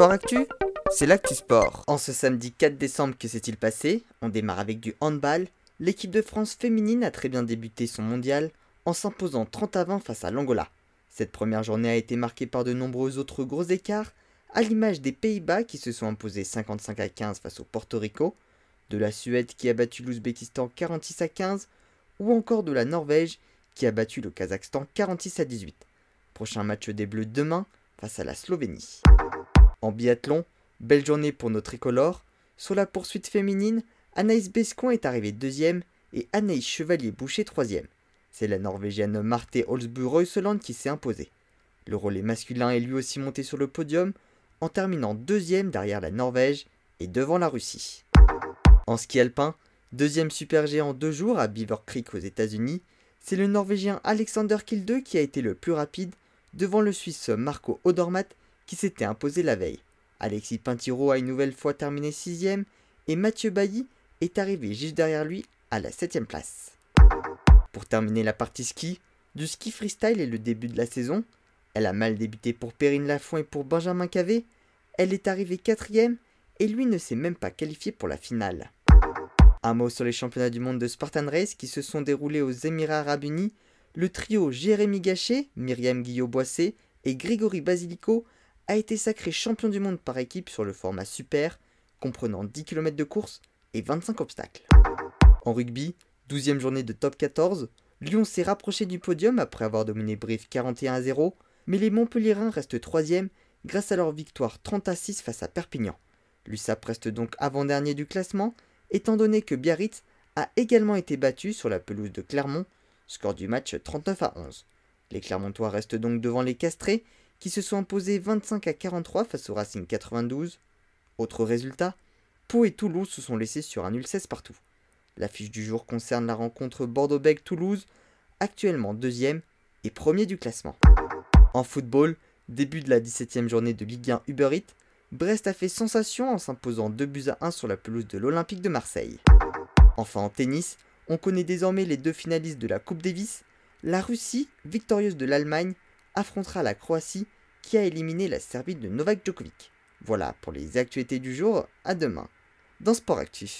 Sport Actu, c'est l'actu sport. En ce samedi 4 décembre, que s'est-il passé? On démarre avec du handball. L'équipe de France féminine a très bien débuté son mondial en s'imposant 30 à 20 face à l'Angola. Cette première journée a été marquée par de nombreux autres gros écarts, à l'image des Pays-Bas qui se sont imposés 55 à 15 face au Porto Rico, de la Suède qui a battu l'Ouzbékistan 46 à 15, ou encore de la Norvège qui a battu le Kazakhstan 46 à 18. Prochain match des Bleus demain face à la Slovénie. En biathlon, belle journée pour nos tricolores. Sur la poursuite féminine, Anaïs Bescon est arrivée deuxième et Anaïs Chevalier-Boucher troisième. C'est la Norvégienne Marte Holzbu Reuseland qui s'est imposée. Le relais masculin est lui aussi monté sur le podium en terminant deuxième derrière la Norvège et devant la Russie. En ski alpin, deuxième super G en deux jours à Beaver Creek aux États-Unis, c'est le Norvégien Alexander Kilde qui a été le plus rapide devant le Suisse Marco Odermatt qui s'était imposé la veille. Alexis Pintiro a une nouvelle fois terminé sixième et Mathieu Bailly est arrivé juste derrière lui à la septième place. Pour terminer la partie ski, du ski freestyle est le début de la saison. Elle a mal débuté pour Perrine Lafont et pour Benjamin Cavé. Elle est arrivée quatrième et lui ne s'est même pas qualifié pour la finale. Un mot sur les championnats du monde de Spartan Race qui se sont déroulés aux Émirats Arabes Unis. Le trio Jérémy Gachet, Myriam Guillot-Boissé et Grégory Basilico a été sacré champion du monde par équipe sur le format super, comprenant 10 km de course et 25 obstacles. En rugby, 12e journée de top 14, Lyon s'est rapproché du podium après avoir dominé Brive 41 à 0, mais les Montpellierins restent 3e grâce à leur victoire 30 à 6 face à Perpignan. L'USAP reste donc avant-dernier du classement, étant donné que Biarritz a également été battu sur la pelouse de Clermont, score du match 39 à 11. Les Clermontois restent donc devant les Castrés qui se sont imposés 25 à 43 face au Racing 92. Autre résultat, Pau et Toulouse se sont laissés sur un nul 16 partout. L'affiche du jour concerne la rencontre Bordeaux-Bègles-Toulouse, actuellement deuxième et premier du classement. En football, début de la 17e journée de Ligue 1 Uber Eats, Brest a fait sensation en s'imposant 2 buts à 1 sur la pelouse de l'Olympique de Marseille. Enfin en tennis, on connaît désormais les deux finalistes de la Coupe Davis. La Russie, victorieuse de l'Allemagne, affrontera la Croatie qui a éliminé la Serbie de Novak Djokovic. Voilà pour les actualités du jour, à demain dans Sport Actif.